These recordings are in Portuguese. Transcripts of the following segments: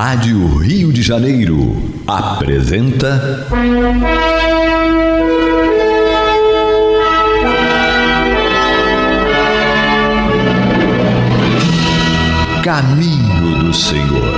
Rádio Rio de Janeiro apresenta. Caminho do Senhor.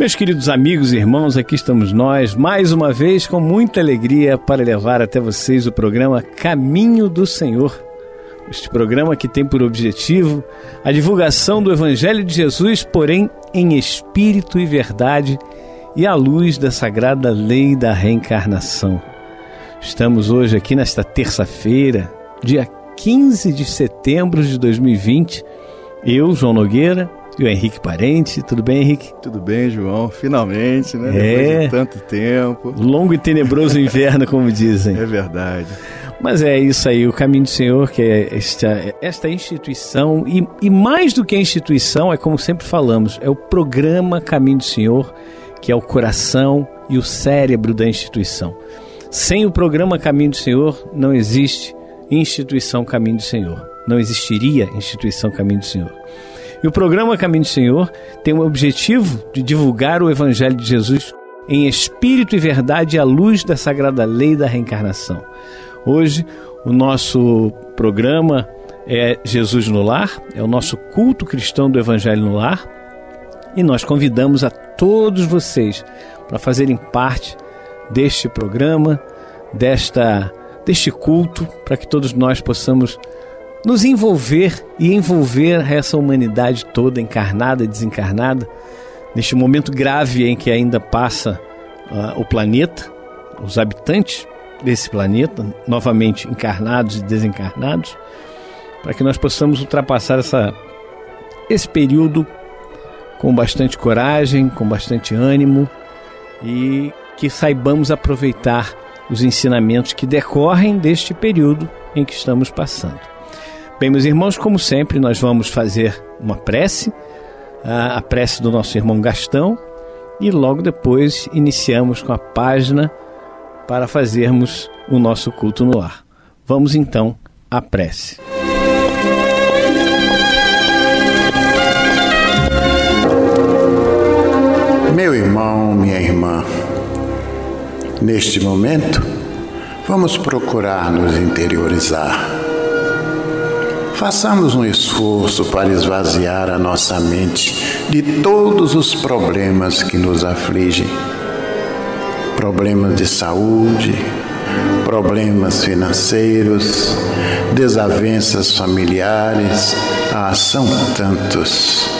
Meus queridos amigos e irmãos, aqui estamos nós, mais uma vez com muita alegria para levar até vocês o programa Caminho do Senhor. Este programa que tem por objetivo a divulgação do Evangelho de Jesus, porém em espírito e verdade e à luz da sagrada lei da reencarnação. Estamos hoje aqui nesta terça-feira, dia 15 de setembro de 2020. Eu, João Nogueira, e o Henrique Parente. Tudo bem, Henrique? Tudo bem, João. Finalmente, né? É. Depois de tanto tempo. Longo e tenebroso inverno, como dizem. É verdade. Mas é isso aí, o Caminho do Senhor, que é esta, esta instituição, e, e mais do que a instituição, é como sempre falamos, é o programa Caminho do Senhor, que é o coração e o cérebro da instituição. Sem o programa Caminho do Senhor, não existe instituição Caminho do Senhor. Não existiria instituição Caminho do Senhor. E o programa Caminho do Senhor tem o objetivo de divulgar o Evangelho de Jesus em espírito e verdade à luz da sagrada lei da reencarnação. Hoje, o nosso programa é Jesus no Lar, é o nosso culto cristão do Evangelho no Lar, e nós convidamos a todos vocês para fazerem parte deste programa, desta deste culto, para que todos nós possamos nos envolver e envolver essa humanidade toda, encarnada e desencarnada, neste momento grave em que ainda passa uh, o planeta, os habitantes desse planeta, novamente encarnados e desencarnados, para que nós possamos ultrapassar essa, esse período com bastante coragem, com bastante ânimo e que saibamos aproveitar os ensinamentos que decorrem deste período em que estamos passando. Bem, meus irmãos, como sempre, nós vamos fazer uma prece, a prece do nosso irmão Gastão, e logo depois iniciamos com a página para fazermos o nosso culto no ar. Vamos então à prece. Meu irmão, minha irmã, neste momento, vamos procurar nos interiorizar. Façamos um esforço para esvaziar a nossa mente de todos os problemas que nos afligem problemas de saúde, problemas financeiros, desavenças familiares, ah, são tantos.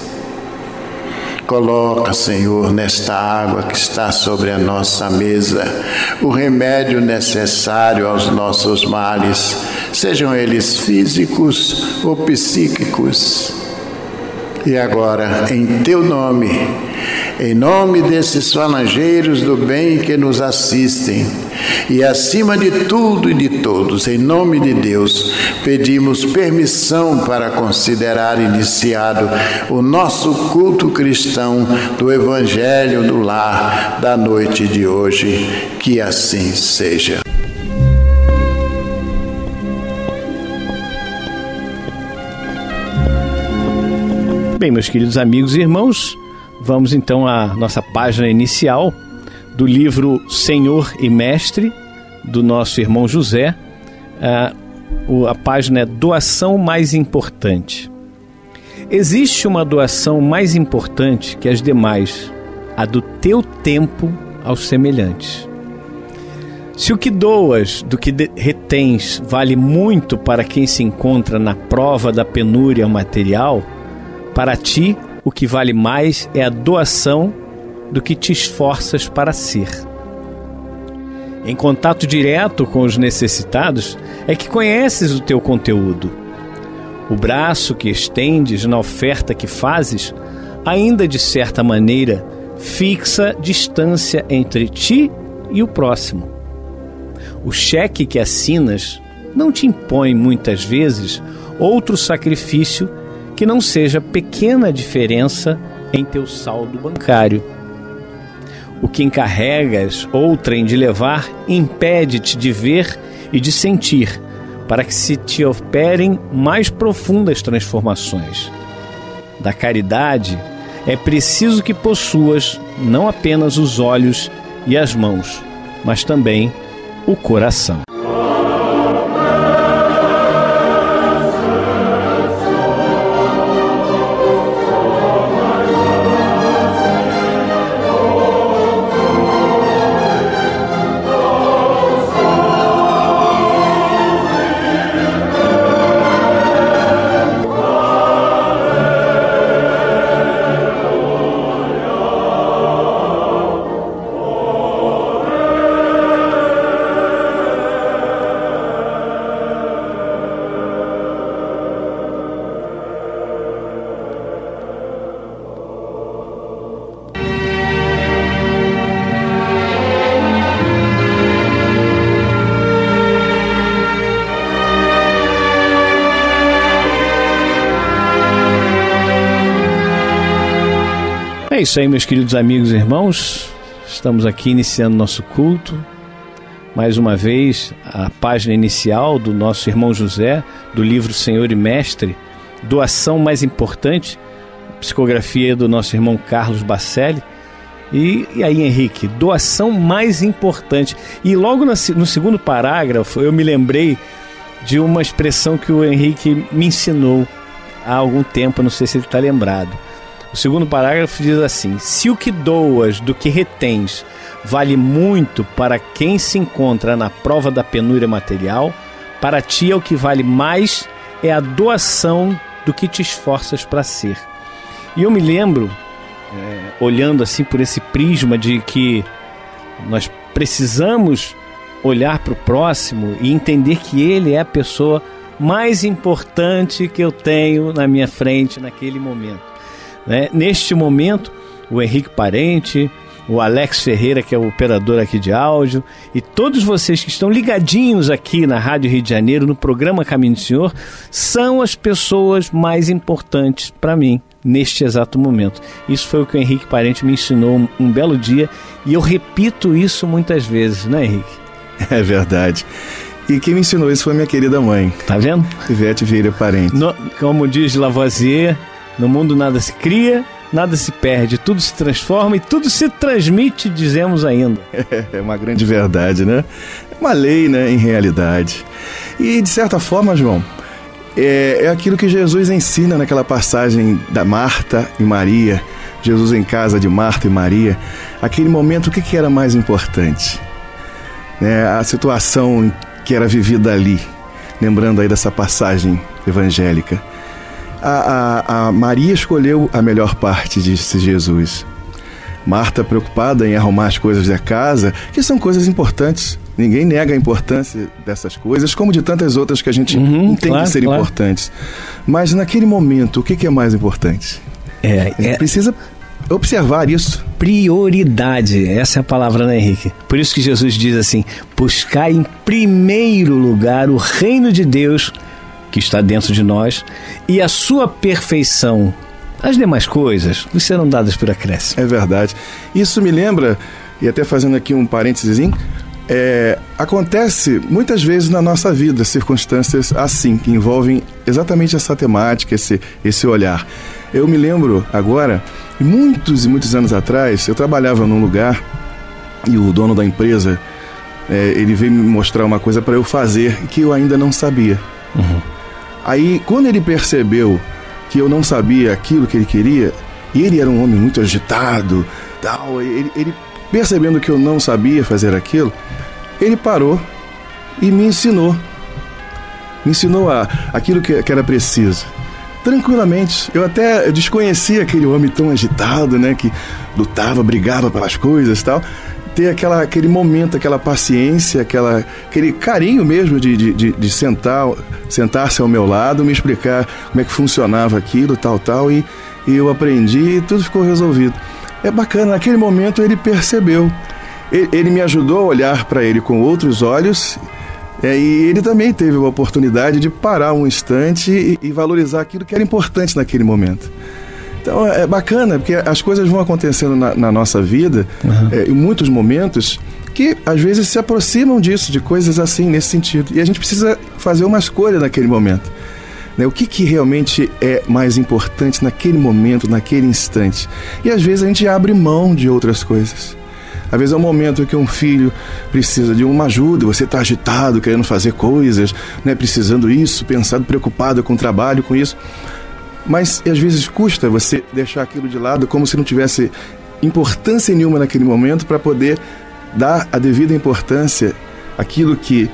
Coloca, Senhor, nesta água que está sobre a nossa mesa, o remédio necessário aos nossos males, sejam eles físicos ou psíquicos. E agora, em teu nome, em nome desses falangeiros do bem que nos assistem, e acima de tudo e de todos, em nome de Deus, pedimos permissão para considerar iniciado o nosso culto cristão do Evangelho do Lar da noite de hoje. Que assim seja. Bem, meus queridos amigos e irmãos, vamos então à nossa página inicial do livro Senhor e Mestre, do nosso irmão José. A, a página é Doação Mais Importante. Existe uma doação mais importante que as demais, a do teu tempo aos semelhantes. Se o que doas do que retens vale muito para quem se encontra na prova da penúria material, para ti, o que vale mais é a doação do que te esforças para ser. Em contato direto com os necessitados é que conheces o teu conteúdo. O braço que estendes na oferta que fazes, ainda de certa maneira, fixa distância entre ti e o próximo. O cheque que assinas não te impõe muitas vezes outro sacrifício que não seja pequena diferença em teu saldo bancário. O que encarregas outrem de levar impede-te de ver e de sentir, para que se te operem mais profundas transformações. Da caridade é preciso que possuas não apenas os olhos e as mãos, mas também o coração. Isso aí, meus queridos amigos e irmãos. Estamos aqui iniciando nosso culto. Mais uma vez, a página inicial do nosso irmão José, do livro Senhor e Mestre, Doação Mais Importante, psicografia do nosso irmão Carlos Bacelli. E, e aí, Henrique, doação mais importante. E logo no, no segundo parágrafo, eu me lembrei de uma expressão que o Henrique me ensinou há algum tempo, não sei se ele está lembrado o segundo parágrafo diz assim: Se o que doas do que retens vale muito para quem se encontra na prova da penúria material, para ti é o que vale mais é a doação do que te esforças para ser. E eu me lembro, é, olhando assim por esse prisma de que nós precisamos olhar para o próximo e entender que ele é a pessoa mais importante que eu tenho na minha frente naquele momento. Né? Neste momento, o Henrique Parente, o Alex Ferreira, que é o operador aqui de áudio, e todos vocês que estão ligadinhos aqui na Rádio Rio de Janeiro, no programa Caminho do Senhor, são as pessoas mais importantes para mim neste exato momento. Isso foi o que o Henrique Parente me ensinou um, belo dia e eu repito isso muitas vezes, né, Henrique? É verdade. E quem me ensinou isso foi minha querida mãe. Tá vendo? Ivete Vieira Parente. No, como diz Lavoisier, no mundo nada se cria, nada se perde, tudo se transforma e tudo se transmite, dizemos ainda. É uma grande verdade, né? É uma lei, né, em realidade. E de certa forma, João, é, é aquilo que Jesus ensina naquela passagem da Marta e Maria, Jesus em casa de Marta e Maria. Aquele momento, o que, que era mais importante? É, a situação que era vivida ali, lembrando aí dessa passagem evangélica. A, a, a Maria escolheu a melhor parte, disse Jesus. Marta, preocupada em arrumar as coisas da casa, que são coisas importantes. Ninguém nega a importância dessas coisas, como de tantas outras que a gente uhum, entende claro, ser claro. importantes. Mas naquele momento, o que é mais importante? É, é... precisa observar isso. Prioridade, essa é a palavra, né, Henrique? Por isso que Jesus diz assim: buscar em primeiro lugar o reino de Deus que está dentro de nós e a sua perfeição. As demais coisas lhe serão dadas por acréscimo. É verdade. Isso me lembra, e até fazendo aqui um parênteses, é, acontece muitas vezes na nossa vida circunstâncias assim, que envolvem exatamente essa temática, esse, esse olhar. Eu me lembro agora, muitos e muitos anos atrás, eu trabalhava num lugar e o dono da empresa é, ele veio me mostrar uma coisa para eu fazer que eu ainda não sabia. Uhum. Aí, quando ele percebeu que eu não sabia aquilo que ele queria, e ele era um homem muito agitado, tal, ele, ele percebendo que eu não sabia fazer aquilo, ele parou e me ensinou. Me ensinou a, aquilo que, que era preciso. Tranquilamente. Eu até desconhecia aquele homem tão agitado, né? Que lutava, brigava pelas coisas e tal ter aquela, aquele momento, aquela paciência, aquela, aquele carinho mesmo de, de, de, de sentar, sentar-se ao meu lado, me explicar como é que funcionava aquilo, tal, tal, e, e eu aprendi e tudo ficou resolvido. É bacana, naquele momento ele percebeu. Ele, ele me ajudou a olhar para ele com outros olhos é, e ele também teve a oportunidade de parar um instante e, e valorizar aquilo que era importante naquele momento. Então é bacana, porque as coisas vão acontecendo na, na nossa vida, uhum. é, em muitos momentos, que às vezes se aproximam disso, de coisas assim, nesse sentido. E a gente precisa fazer uma escolha naquele momento. Né? O que, que realmente é mais importante naquele momento, naquele instante. E às vezes a gente abre mão de outras coisas. Às vezes é um momento que um filho precisa de uma ajuda, você está agitado, querendo fazer coisas, né, precisando isso, pensado, preocupado com o trabalho, com isso. Mas às vezes custa você deixar aquilo de lado como se não tivesse importância nenhuma naquele momento para poder dar a devida importância àquilo que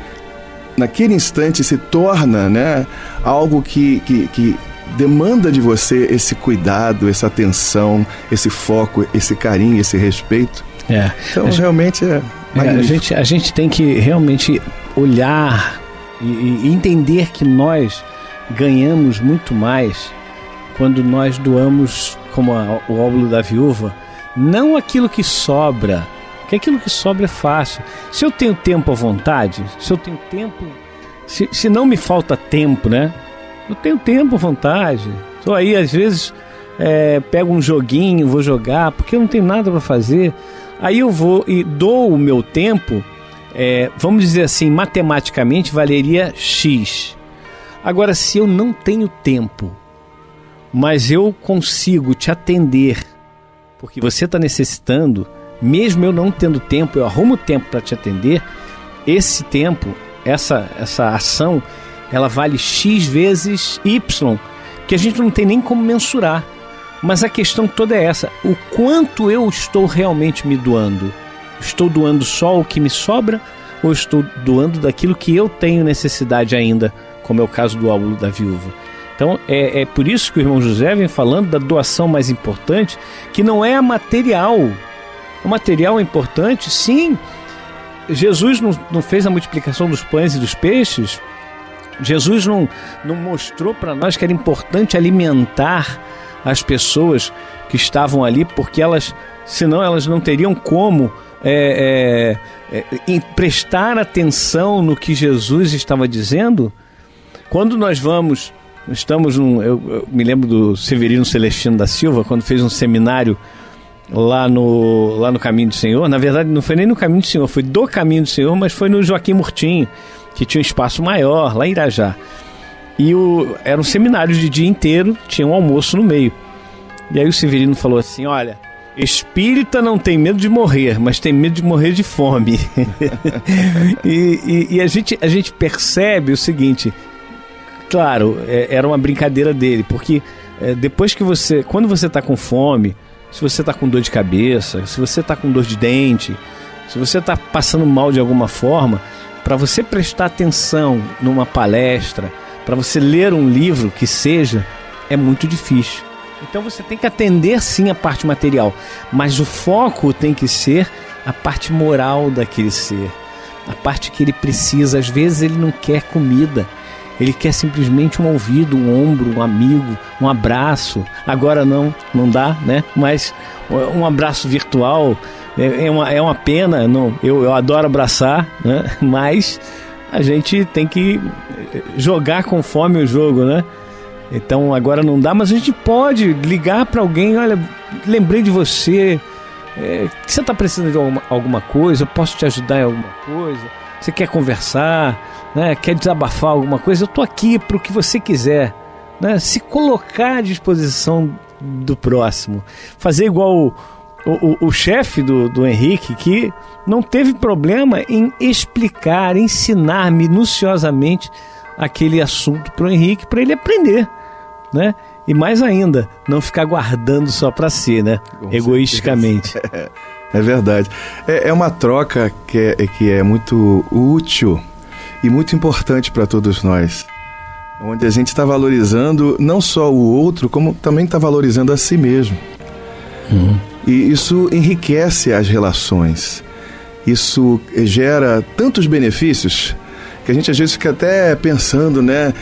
naquele instante se torna né, algo que, que, que demanda de você esse cuidado, essa atenção, esse foco, esse carinho, esse respeito. É. Então a realmente é, é a gente a gente tem que realmente olhar e, e entender que nós ganhamos muito mais quando nós doamos, como a, o óvulo da viúva, não aquilo que sobra, que aquilo que sobra é fácil. Se eu tenho tempo à vontade, se eu tenho tempo, se, se não me falta tempo, né? Eu tenho tempo à vontade. Estou aí, às vezes, é, pego um joguinho, vou jogar, porque eu não tenho nada para fazer. Aí eu vou e dou o meu tempo, é, vamos dizer assim, matematicamente valeria X. Agora, se eu não tenho tempo, mas eu consigo te atender, porque você está necessitando, mesmo eu não tendo tempo, eu arrumo tempo para te atender, esse tempo, essa, essa ação, ela vale X vezes Y, que a gente não tem nem como mensurar. Mas a questão toda é essa: o quanto eu estou realmente me doando? Estou doando só o que me sobra ou estou doando daquilo que eu tenho necessidade ainda, como é o caso do óvulo da viúva? Então é, é por isso que o irmão José vem falando da doação mais importante, que não é a material. O material é importante, sim. Jesus não, não fez a multiplicação dos pães e dos peixes. Jesus não, não mostrou para nós que era importante alimentar as pessoas que estavam ali, porque elas, senão elas não teriam como é, é, é, prestar atenção no que Jesus estava dizendo. Quando nós vamos estamos num. Eu, eu, me lembro do Severino Celestino da Silva, quando fez um seminário lá no, lá no Caminho do Senhor. Na verdade, não foi nem no Caminho do Senhor, foi do Caminho do Senhor, mas foi no Joaquim Murtinho, que tinha um espaço maior, lá em Irajá. E o, era um seminário de dia inteiro, tinha um almoço no meio. E aí o Severino falou assim: Olha, espírita não tem medo de morrer, mas tem medo de morrer de fome. e, e, e, a, gente, a gente percebe o seguinte: claro, é, era uma brincadeira dele, porque é, depois que você. Quando você está com fome, se você está com dor de cabeça, se você está com dor de dente, se você está passando mal de alguma forma, para você prestar atenção numa palestra, para você ler um livro que seja, é muito difícil. Então você tem que atender sim a parte material, mas o foco tem que ser a parte moral daquele ser, a parte que ele precisa. Às vezes ele não quer comida, ele quer simplesmente um ouvido, um ombro, um amigo, um abraço. Agora não, não dá, né? Mas um abraço virtual é, é uma, é uma pena. Não, eu, eu adoro abraçar, né? Mas a gente tem que jogar conforme o jogo, né? Então agora não dá, mas a gente pode ligar para alguém, olha, lembrei de você, é, você está precisando de alguma, alguma coisa, eu posso te ajudar em alguma coisa, você quer conversar, né, quer desabafar alguma coisa, eu estou aqui para o que você quiser. Né, se colocar à disposição do próximo. Fazer igual o, o, o chefe do, do Henrique, que não teve problema em explicar, ensinar minuciosamente aquele assunto para o Henrique, para ele aprender né? E mais ainda, não ficar guardando só para si, né? Com Egoisticamente. É verdade. É, é, uma troca que é, que é muito útil e muito importante para todos nós. Onde a gente está valorizando não só o outro, como também está valorizando a si mesmo. Uhum. E isso enriquece as relações. Isso gera tantos benefícios que a gente às vezes fica até pensando, né?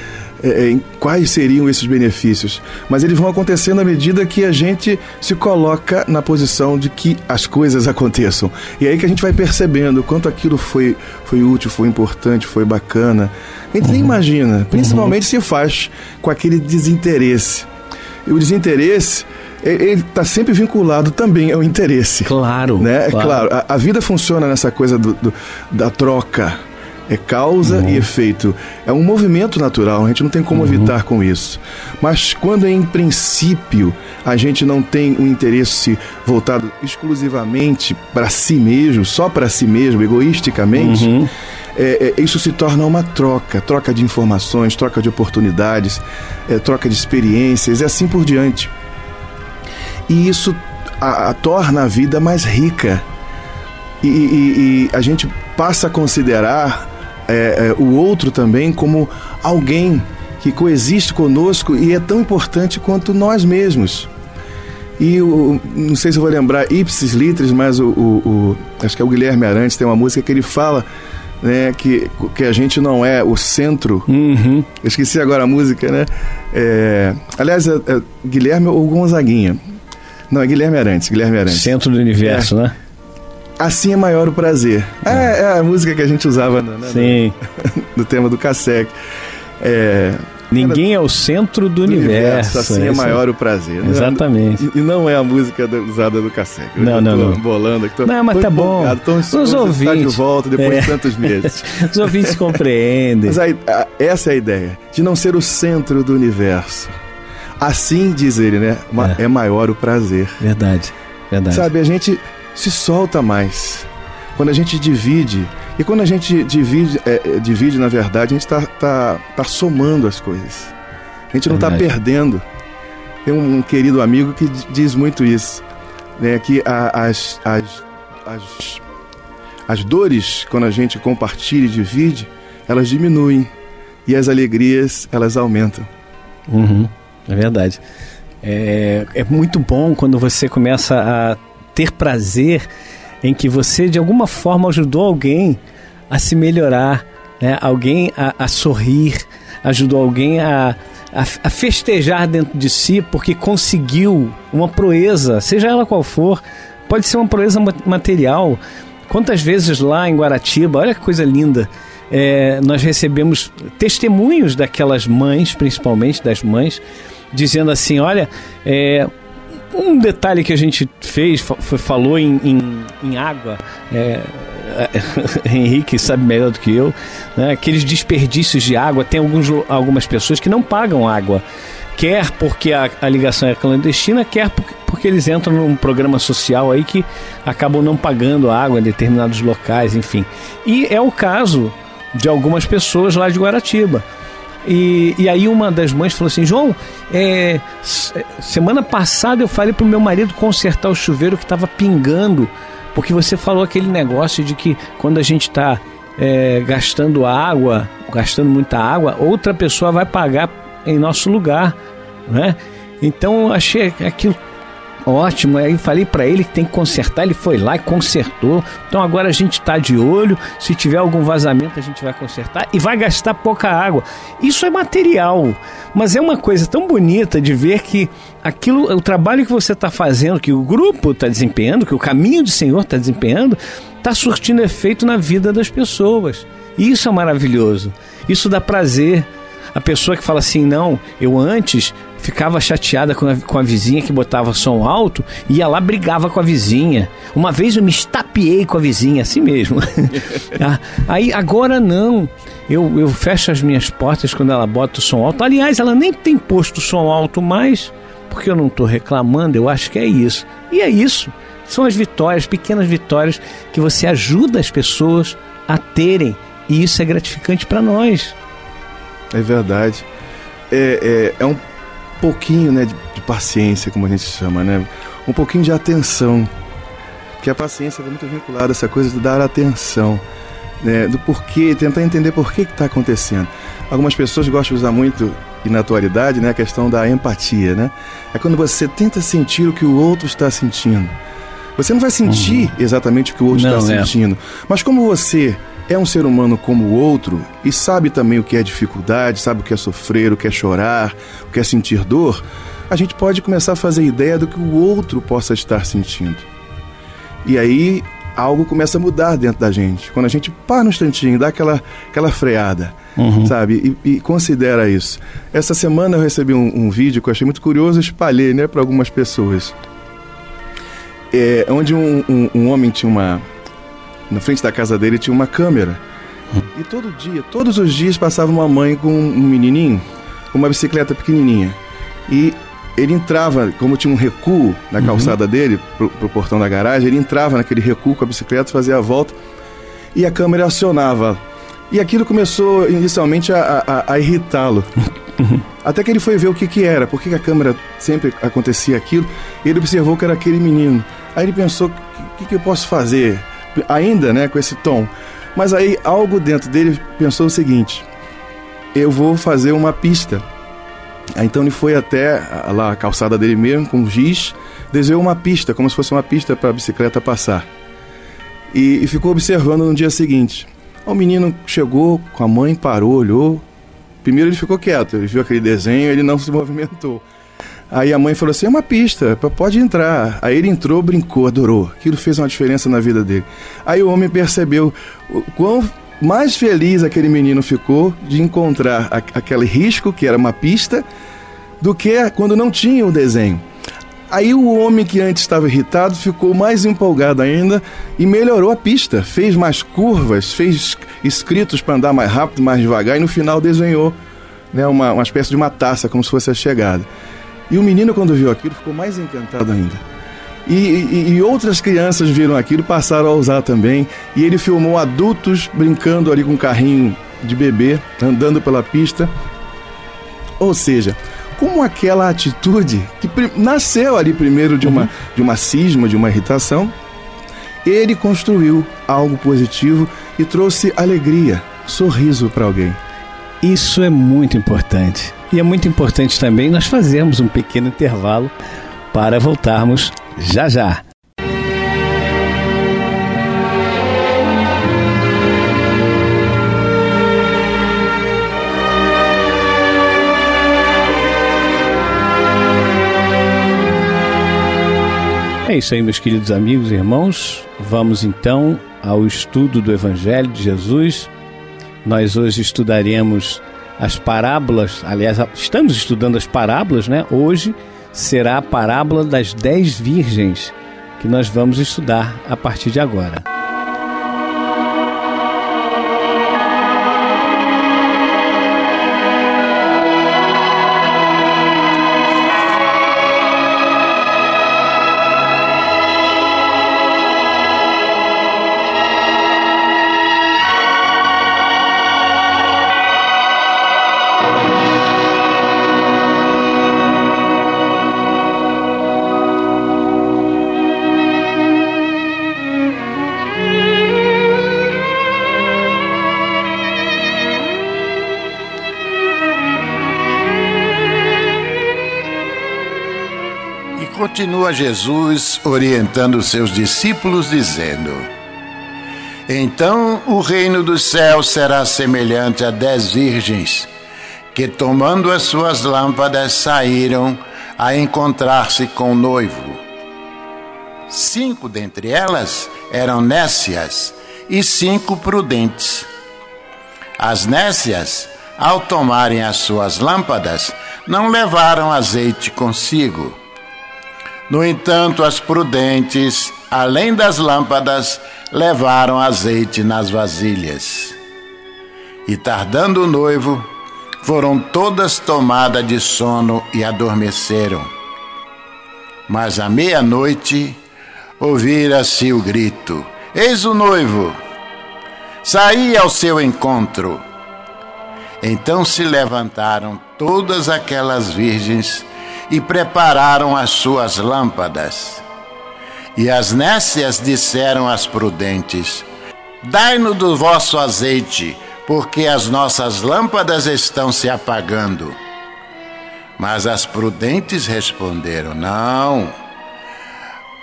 É, é, em quais seriam esses benefícios, mas eles vão acontecendo à medida que a gente se coloca na posição de que as coisas aconteçam. E é aí que a gente vai percebendo quanto aquilo foi, foi útil, foi importante, foi bacana. A gente uhum. nem imagina, principalmente uhum. se faz com aquele desinteresse. E o desinteresse ele está sempre vinculado também ao interesse. Claro. Né? Claro, claro a, a, vida funciona nessa coisa do, do, da troca é causa uhum. e efeito. É um movimento natural, a gente não tem como uhum. evitar com isso. Mas quando em princípio a gente não tem um interesse voltado exclusivamente para si mesmo, só para si mesmo, egoisticamente, uhum. é, é, isso se torna uma troca troca de informações, troca de oportunidades, é, troca de experiências e assim por diante. E isso a, a torna a vida mais rica. E, e, e, a gente passa a considerar é, é, o outro também como alguém que coexiste conosco e é tão importante quanto nós mesmos. E o, não sei se eu vou lembrar ipsis litris, mas o, o, o, acho que é o Guilherme Arantes tem uma música que ele fala né, que, que a gente não é o centro. Uhum. Eu esqueci agora a música, né? É, aliás, é, é Guilherme ou Gonzaguinha. Não, é Guilherme Arantes, Guilherme Arantes. Centro do universo, é. né? Assim é maior o prazer. É, é a música que a gente usava no, né, Sim. no, no tema do Cassec. É, Ninguém é o centro do, do universo, universo. Assim é, é maior o prazer. Exatamente. E, não é a música usada do Cassec. Não, não, não. bolando aqui. Tô, não, mas tá bom. Tô Os ouvintes. de volta depois é. de tantos meses. Os ouvintes compreendem. Mas a, a, essa é a ideia. De não ser o centro do universo. Assim, diz ele, né? É, é maior o prazer. Verdade. Verdade. Sabe, a gente se solta mais. Quando a gente divide, e quando a gente divide, é, é divide na verdade, a gente está tá, tá somando as coisas. A gente não está perdendo. Tem um, querido amigo que diz muito isso, né, que a, as, as, as, as dores, quando a gente compartilha e divide, elas diminuem e as alegrias, elas aumentam. Uhum, é verdade. É, é muito bom quando você começa a ter prazer em que você de alguma forma ajudou alguém a se melhorar, né? alguém a, a sorrir, ajudou alguém a, a, a, festejar dentro de si porque conseguiu uma proeza, seja ela qual for, pode ser uma proeza material. Quantas vezes lá em Guaratiba, olha que coisa linda, é, nós recebemos testemunhos daquelas mães, principalmente das mães, dizendo assim: olha, é, um detalhe que a gente fez, falou em, em, em água, é, Henrique sabe melhor do que eu, né? aqueles desperdícios de água, tem alguns, algumas pessoas que não pagam água quer porque a, a, ligação é clandestina, quer porque, porque, eles entram num programa social aí que acabam não pagando água em determinados locais, enfim. E é o caso de algumas pessoas lá de Guaratiba. E, e aí uma das mães falou assim, João, é, semana passada eu falei pro meu marido consertar o chuveiro que estava pingando, porque você falou aquele negócio de que quando a gente está é, gastando água, gastando muita água, outra pessoa vai pagar em nosso lugar, né? Então achei aquilo ótimo. Aí falei para ele que tem que consertar, ele foi lá e consertou. Então agora a gente está de olho. Se tiver algum vazamento, a gente vai consertar e vai gastar pouca água. Isso é material, mas é uma coisa tão bonita de ver que aquilo, o trabalho que você está fazendo, que o grupo está desempenhando, que o caminho do Senhor está desempenhando, está surtindo efeito na vida das pessoas. Isso é maravilhoso. Isso dá prazer. A pessoa que fala assim, não, eu antes ficava chateada com a, com a vizinha que botava som alto, ia lá brigava com a vizinha. Uma vez eu me estapeei com a vizinha, assim mesmo. Ah, aí agora não. Eu, eu fecho as minhas portas quando ela bota o som alto. Aliás, ela nem tem posto som alto mais, porque eu não estou reclamando, eu acho que é isso. E é isso. São as vitórias, pequenas vitórias que você ajuda as pessoas a terem. E isso é gratificante para nós. É verdade. É, é, é um pouquinho né, de, de, paciência, como a gente chama, né? Um pouquinho de atenção. Porque a paciência está muito vinculada a essa coisa de dar atenção. Né, do porquê, tentar entender por que está acontecendo. Algumas pessoas gostam de usar muito, e na atualidade, né, a questão da empatia. Né? É quando você tenta sentir o que o outro está sentindo. Você não vai sentir uhum. exatamente o que o outro está é. sentindo, mas como você é um ser humano como o outro e sabe também o que é dificuldade, sabe o que é sofrer, o que é chorar, o que é sentir dor, a gente pode começar a fazer ideia do que o outro possa estar sentindo. E aí algo começa a mudar dentro da gente. Quando a gente para no instantinho, dá aquela, aquela freada, uhum. sabe? E, e, considera isso. Essa semana eu recebi um, um vídeo que eu achei muito curioso, espalhei né, para algumas pessoas. É, onde um, um, um homem tinha uma, na frente da casa dele tinha uma câmera. E todo dia, todos os dias passava uma mãe com um menininho, com uma bicicleta pequenininha. E ele entrava, como tinha um recuo na uhum. calçada uhum. dele, pro, pro portão da garagem, ele entrava naquele recuo com a bicicleta, fazia a volta e a câmera acionava. E aquilo começou inicialmente a, a, a irritá-lo. Uhum. Até que ele foi ver o que, que era, por que a câmera sempre acontecia aquilo. Ele observou que era aquele menino. Aí ele pensou: o que, que eu posso fazer? Ainda né, com esse tom. Mas aí algo dentro dele pensou o seguinte: eu vou fazer uma pista. Então ele foi até lá a calçada dele mesmo, com giz, desenhou uma pista, como se fosse uma pista para a bicicleta passar. E, e, ficou observando no dia seguinte. O menino chegou com a mãe, parou, olhou. Primeiro ele ficou quieto, ele viu aquele desenho, ele não se movimentou. Aí a mãe falou assim: é uma pista, pode entrar. Aí ele entrou, brincou, adorou. Aquilo fez uma diferença na vida dele. Aí o homem percebeu o quão mais feliz aquele menino ficou de encontrar aquele risco, que era uma pista, do que quando não tinha o desenho. Aí o homem que antes estava irritado ficou mais empolgado ainda e melhorou a pista, fez mais curvas, fez escritos para andar mais rápido, mais devagar e no final desenhou né, uma, uma espécie de uma taça, como se fosse a chegada. E o menino, quando viu aquilo, ficou mais encantado ainda. E, e, e, outras crianças viram aquilo, passaram a usar também. E ele filmou adultos brincando ali com um carrinho de bebê, andando pela pista. Ou seja, como aquela atitude que nasceu ali primeiro de uma, uhum. de uma cisma, de uma irritação, ele construiu algo positivo e trouxe alegria, sorriso para alguém. Isso é muito importante. E é muito importante também nós fazermos um pequeno intervalo para voltarmos já já. É isso aí, meus queridos amigos e irmãos. Vamos então ao estudo do Evangelho de Jesus Nós hoje estudaremos as parábolas, aliás, estamos estudando as parábolas, né? Hoje será a parábola das dez virgens que nós vamos estudar a partir de agora. Continua Jesus orientando seus discípulos, dizendo: Então o reino dos céus será semelhante a dez virgens que, tomando as suas lâmpadas, saíram a encontrar-se com o noivo. Cinco dentre elas eram nécias e cinco prudentes. As nécias, ao tomarem as suas lâmpadas, não levaram azeite consigo. No entanto, as prudentes, além das lâmpadas, levaram azeite nas vasilhas. E tardando o noivo, foram todas tomadas de sono e adormeceram. Mas à meia-noite ouvira-se o grito: Eis o noivo! Saí ao seu encontro. Então se levantaram todas aquelas virgens e prepararam as suas lâmpadas. E as nécias disseram às prudentes: Dai-nos do vosso azeite, porque as nossas lâmpadas estão se apagando. Mas as prudentes responderam: Não,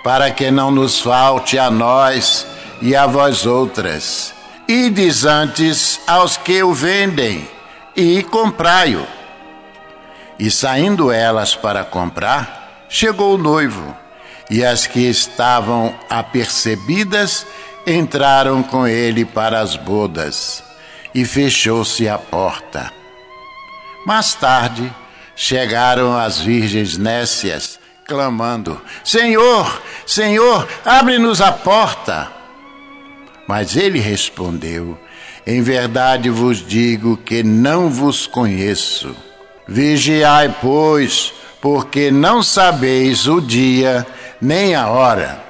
para que não nos falte a nós e a vós outras. Ides antes aos que o vendem e comprai-o. E saindo elas para comprar, chegou o noivo, e as que estavam apercebidas entraram com ele para as bodas, e fechou-se a porta. Mais tarde, chegaram as virgens nécias, clamando: Senhor, Senhor, abre-nos a porta. Mas ele respondeu: Em verdade vos digo que não vos conheço. Vigiai, pois, porque não sabeis o dia nem a hora.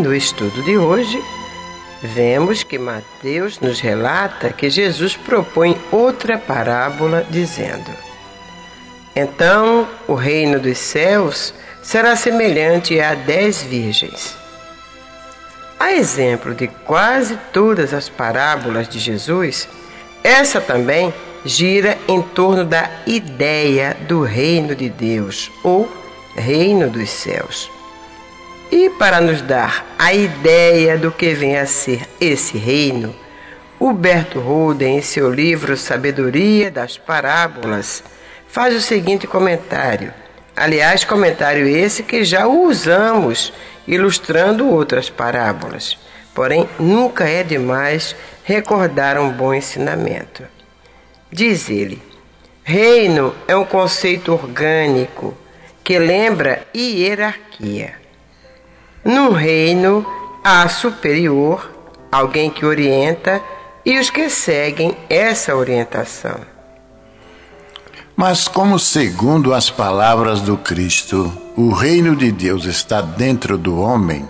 No estudo de hoje, vemos que Mateus nos relata que Jesus propõe outra parábola, dizendo: Então o reino dos céus será semelhante a dez virgens. A exemplo de quase todas as parábolas de Jesus, essa também gira em torno da ideia do reino de Deus ou reino dos céus. E para nos dar a ideia do que vem a ser esse reino, Huberto Holden, em seu livro Sabedoria das Parábolas, faz o seguinte comentário. Aliás, comentário esse que já usamos ilustrando outras parábolas. Porém, nunca é demais recordar um bom ensinamento. Diz ele: Reino é um conceito orgânico que lembra hierarquia. Num reino há superior, alguém que orienta e os que seguem essa orientação. Mas, como segundo as palavras do Cristo, o reino de Deus está dentro do homem,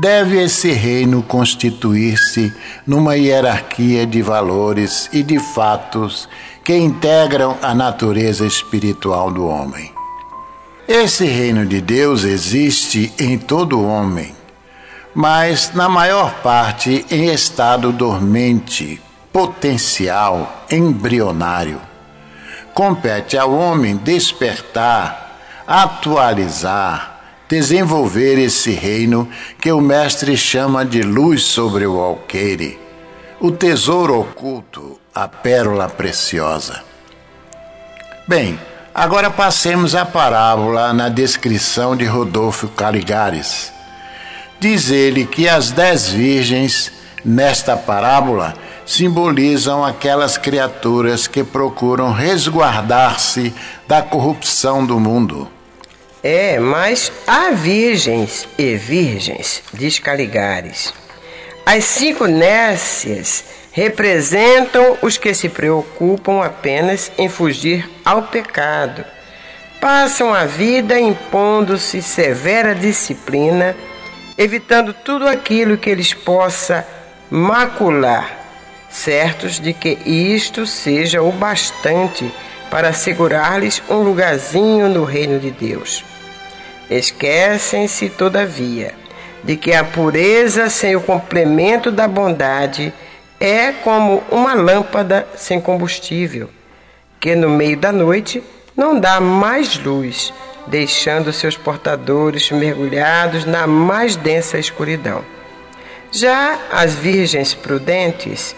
deve esse reino constituir-se numa hierarquia de valores e de fatos que integram a natureza espiritual do homem. Esse reino de Deus existe em todo homem, mas na maior parte em estado dormente, potencial, embrionário. Compete ao homem despertar, atualizar, desenvolver esse reino que o Mestre chama de luz sobre o alqueire, o tesouro oculto, a pérola preciosa. Bem, agora passemos à parábola na descrição de Rodolfo Caligares. Diz ele que as dez virgens, nesta parábola, simbolizam aquelas criaturas que procuram resguardar-se da corrupção do mundo. É, mas há virgens e virgens, diz Caligares. As cinco nécias representam os que se preocupam apenas em fugir ao pecado. Passam a vida impondo-se severa disciplina, evitando tudo aquilo que eles possa macular certos de que isto seja o bastante para assegurar-lhes um lugarzinho no reino de Deus. Esquecem-se, todavia, de que a pureza sem o complemento da bondade é como uma lâmpada sem combustível, que no meio da noite não dá mais luz, deixando seus portadores mergulhados na mais densa escuridão. Já as virgens prudentes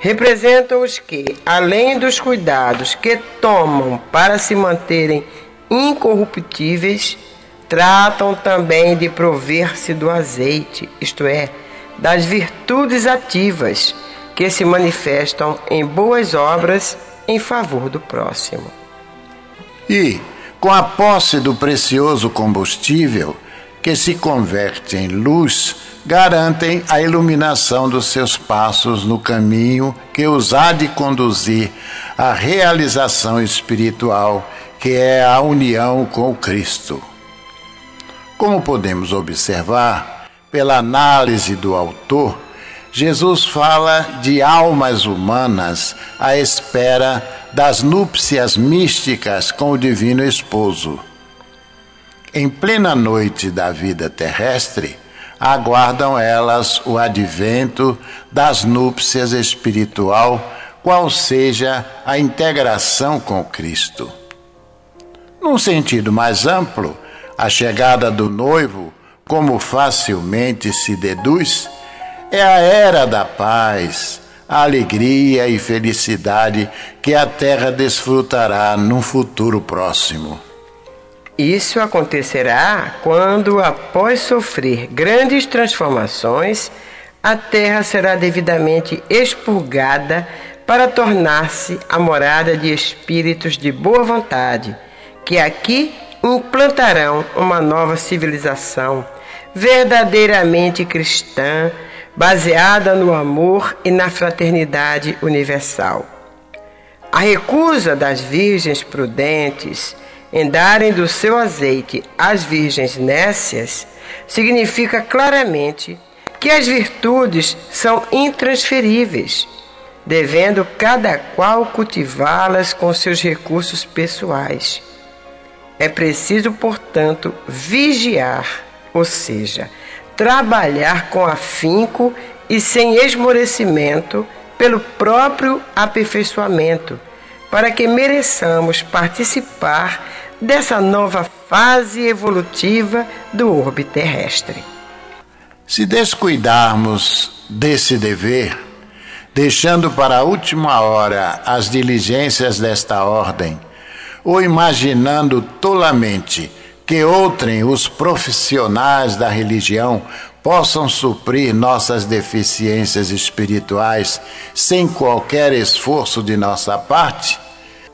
representam os que, além dos cuidados que tomam para se manterem incorruptíveis, tratam também de prover-se do azeite, isto é, das virtudes ativas que se manifestam em boas obras em favor do próximo. E, com a posse do precioso combustível, que se converte em luz, garantem a iluminação dos seus passos no caminho que os há de conduzir à realização espiritual, que é a união com o Cristo. Como podemos observar, pela análise do autor, Jesus fala de almas humanas à espera das núpcias místicas com o Divino Esposo. Em plena noite da vida terrestre, aguardam elas o advento das núpcias espiritual, qual seja a integração com Cristo. Num sentido mais amplo, a chegada do noivo, como facilmente se deduz, é a era da paz, a alegria e felicidade que a terra desfrutará num futuro próximo. Isso acontecerá quando, após sofrer grandes transformações, a terra será devidamente expurgada para tornar-se a morada de espíritos de boa vontade, que aqui implantarão uma nova civilização verdadeiramente cristã, baseada no amor e na fraternidade universal. A recusa das virgens prudentes em darem do seu azeite às virgens nécias, significa claramente que as virtudes são intransferíveis, devendo cada qual cultivá-las com seus recursos pessoais. É preciso, portanto, vigiar, ou seja, trabalhar com afinco e sem esmorecimento pelo próprio aperfeiçoamento, para que mereçamos participar dessa nova fase evolutiva do orbe terrestre. Se descuidarmos desse dever, deixando para a última hora as diligências desta ordem, ou imaginando tolamente que outrem os profissionais da religião possam suprir nossas deficiências espirituais sem qualquer esforço de nossa parte,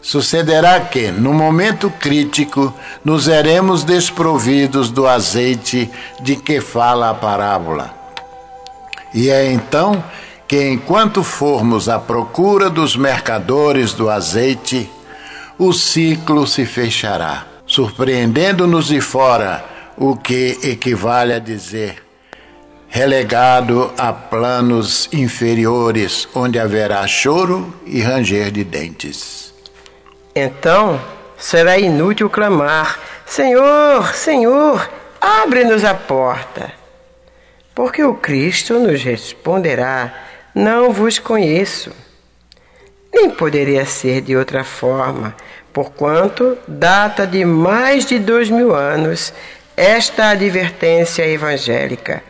Sucederá que, no momento crítico, nos veremos desprovidos do azeite de que fala a parábola. E é então que, enquanto formos à procura dos mercadores do azeite, o ciclo se fechará, surpreendendo-nos de fora, o que equivale a dizer relegado a planos inferiores, onde haverá choro e ranger de dentes. Então será inútil clamar: Senhor, Senhor, abre-nos a porta. Porque o Cristo nos responderá: Não vos conheço. Nem poderia ser de outra forma, porquanto data de mais de dois mil anos esta advertência evangélica.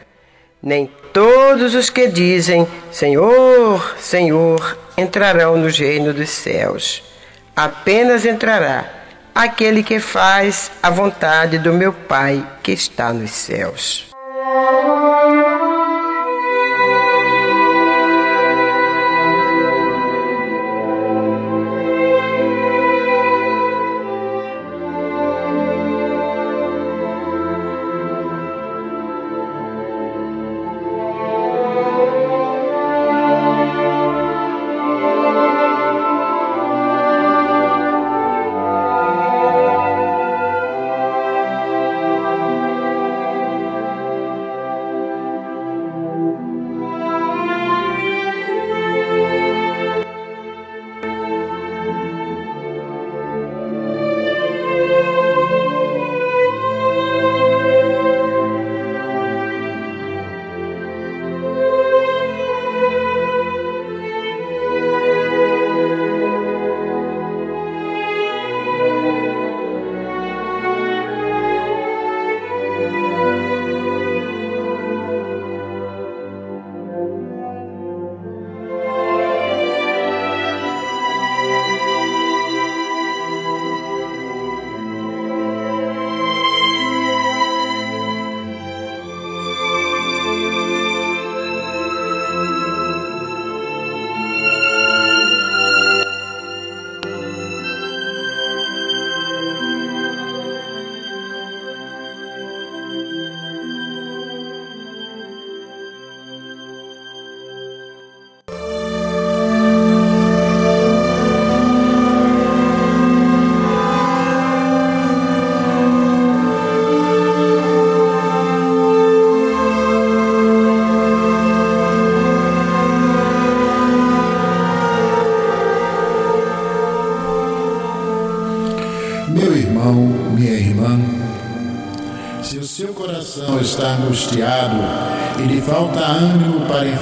Nem todos os que dizem Senhor, Senhor entrarão no reino dos céus. Apenas entrará aquele que faz a vontade do meu Pai que está nos céus.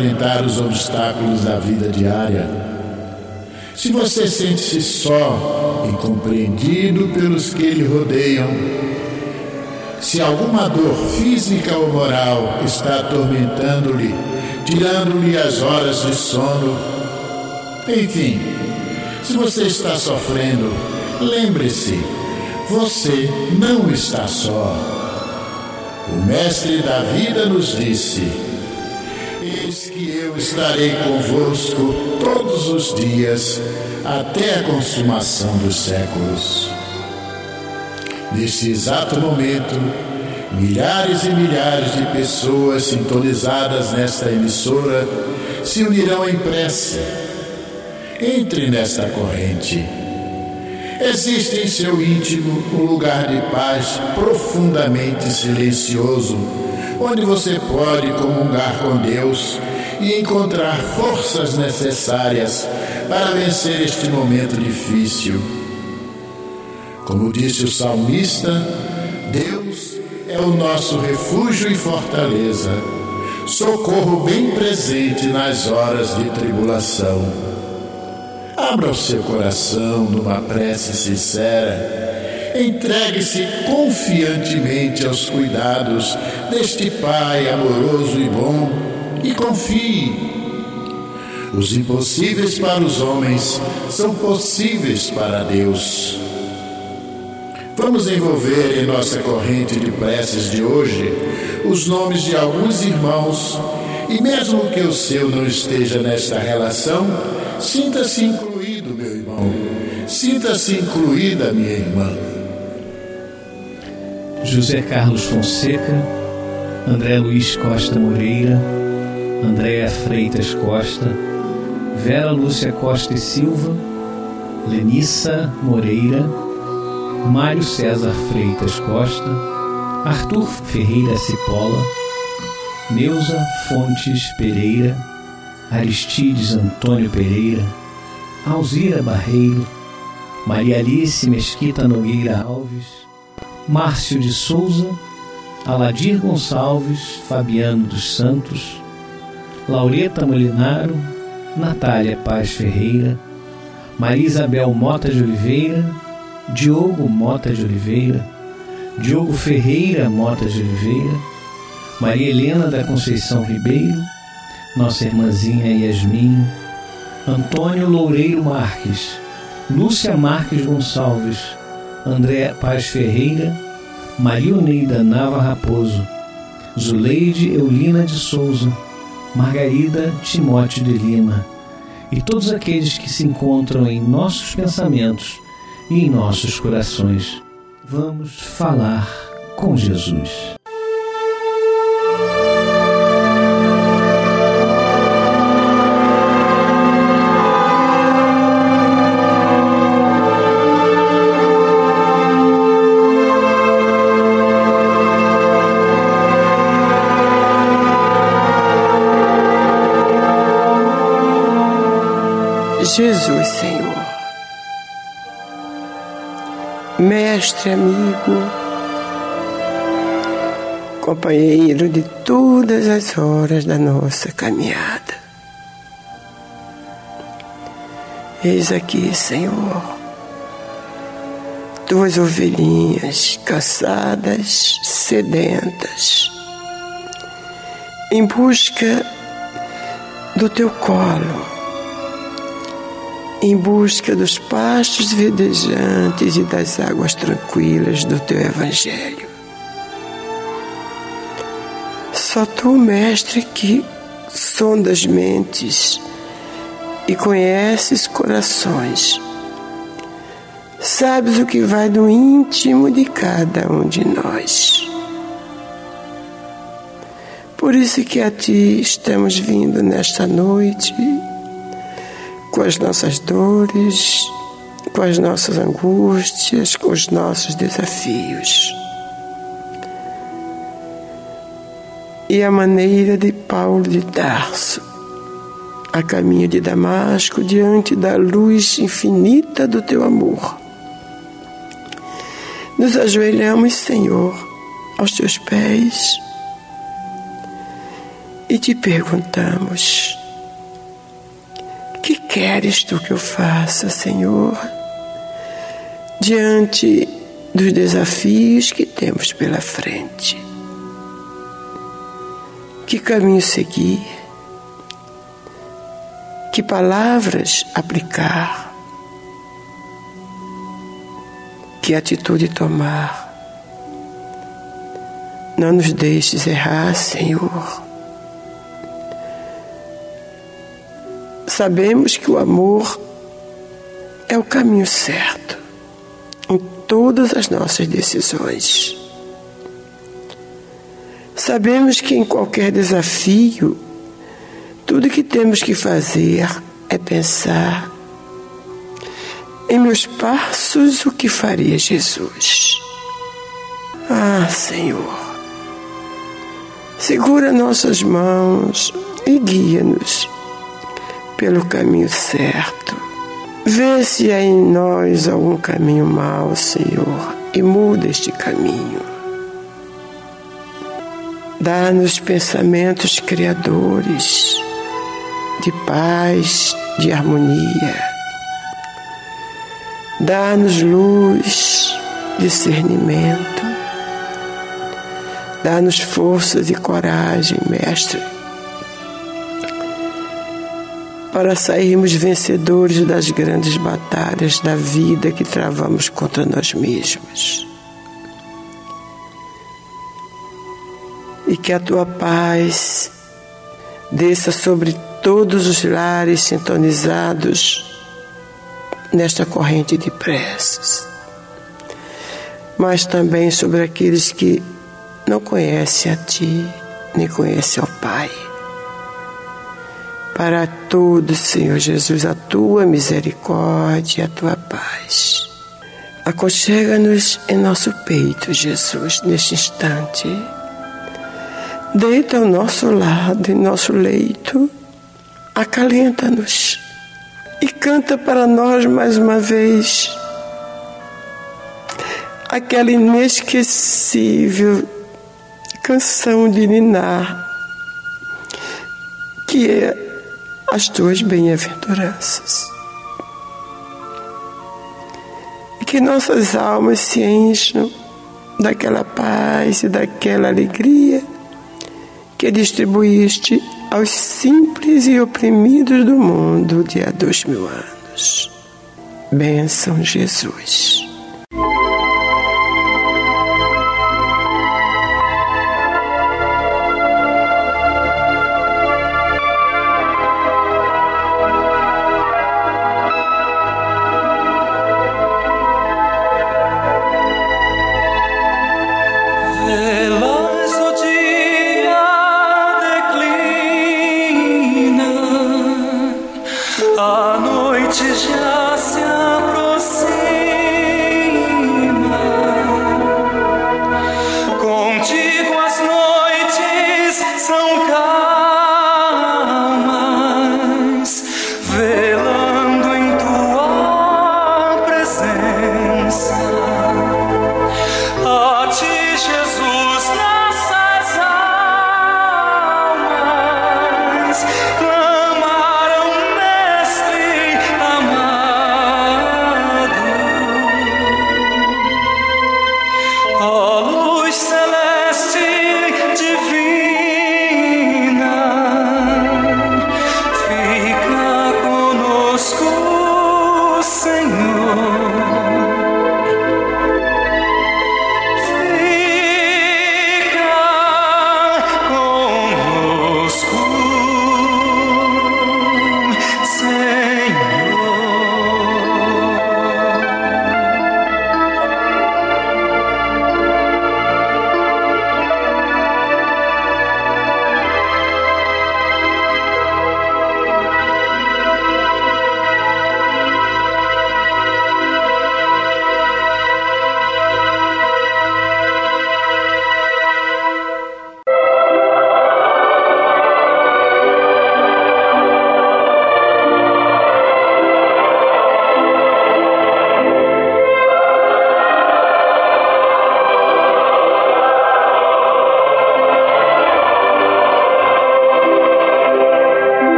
Enfrentar os obstáculos da vida diária. Se você sente-se só e compreendido pelos que lhe rodeiam, se alguma dor física ou moral está atormentando-lhe, tirando-lhe as horas de sono, enfim, se você está sofrendo, lembre-se, você não está só. O Mestre da vida nos disse: Eis que eu estarei convosco todos os dias, até a consumação dos séculos. Neste exato momento, milhares e milhares de pessoas sintonizadas nesta emissora se unirão em prece. Entre nesta corrente Existe em seu íntimo um lugar de paz profundamente silencioso, onde você pode comungar com Deus e encontrar forças necessárias para vencer este momento difícil. Como disse o salmista, Deus é o nosso refúgio e fortaleza, socorro bem presente nas horas de tribulação. Abra o seu coração numa prece sincera. Entregue-se confiantemente aos cuidados deste Pai amoroso e bom e confie. Os impossíveis para os homens são possíveis para Deus. Vamos envolver em nossa corrente de preces de hoje os nomes de alguns irmãos, e mesmo que o seu não esteja nesta relação, sinta-se incluído Sinta-se incluída, minha irmã. José Carlos Fonseca, André Luiz Costa Moreira, Andréa Freitas Costa, Vera Lúcia Costa e Silva, Lenissa Moreira, Mário César Freitas Costa, Arthur Ferreira Cipola, Neuza Fontes Pereira, Aristides Antônio Pereira, Alzira Barreiro, Maria Alice Mesquita Nogueira Alves, Márcio de Souza, Aladir Gonçalves, Fabiano dos Santos, Laureta Molinaro, Natália Paz Ferreira, Maria Isabel Mota de Oliveira, Diogo Mota de Oliveira, Diogo Ferreira Mota de Oliveira, Maria Helena da Conceição Ribeiro, nossa irmãzinha Yasmin, Antônio Loureiro Marques, Lúcia Marques Gonçalves, André Paz Ferreira, Marioneida Nava Raposo, Zuleide Eulina de Souza, Margarida Timóteo de Lima e todos aqueles que se encontram em nossos pensamentos e em nossos corações. Vamos falar com Jesus. Jesus, Senhor. Mestre, amigo, companheiro de todas as horas da nossa caminhada. Eis aqui, Senhor, duas ovelhinhas cansadas, sedentas, em busca do teu colo em busca dos pastos verdejantes e das águas tranquilas do teu Evangelho. Só tu, Mestre, que sondas mentes e conheces corações, sabes o que vai do íntimo de cada um de nós. Por isso que a ti estamos vindo nesta noite com as nossas dores, com as nossas angústias, com os nossos desafios. E a maneira de Paulo de Tarso, a caminho de Damasco, diante da luz infinita do teu amor. Nos ajoelhamos, Senhor, aos teus pés e te perguntamos: queres tu que eu faça, Senhor, diante dos desafios que temos pela frente? Que caminho seguir? Que palavras aplicar? Que atitude tomar? Não nos deixes errar, Senhor Sabemos que o amor é o caminho certo em todas as nossas decisões. Sabemos que em qualquer desafio, tudo que temos que fazer é pensar em meus passos o que faria Jesus. Ah, Senhor, segura nossas mãos e guia-nos pelo caminho certo. Vê se há em nós algum caminho mau, Senhor, e muda este caminho. Dá-nos pensamentos criadores, de paz, de harmonia. Dá-nos luz, discernimento. Dá-nos forças e coragem, Mestre para sairmos vencedores das grandes batalhas da vida que travamos contra nós mesmos. E que a tua paz desça sobre todos os lares sintonizados nesta corrente de preces, mas também sobre aqueles que não conhecem a Ti, nem conhecem ao Pai para todos, Senhor Jesus, a tua misericórdia e a tua paz. Aconchega-nos em nosso peito, Jesus, neste instante. Deita ao nosso lado, em nosso leito, acalenta-nos e canta para nós mais uma vez aquela inesquecível canção de ninar, que é as tuas bem-aventuranças. E que nossas almas se encham daquela paz e daquela alegria que distribuíste aos simples e oprimidos do mundo de há dois mil anos. Bênção, Jesus.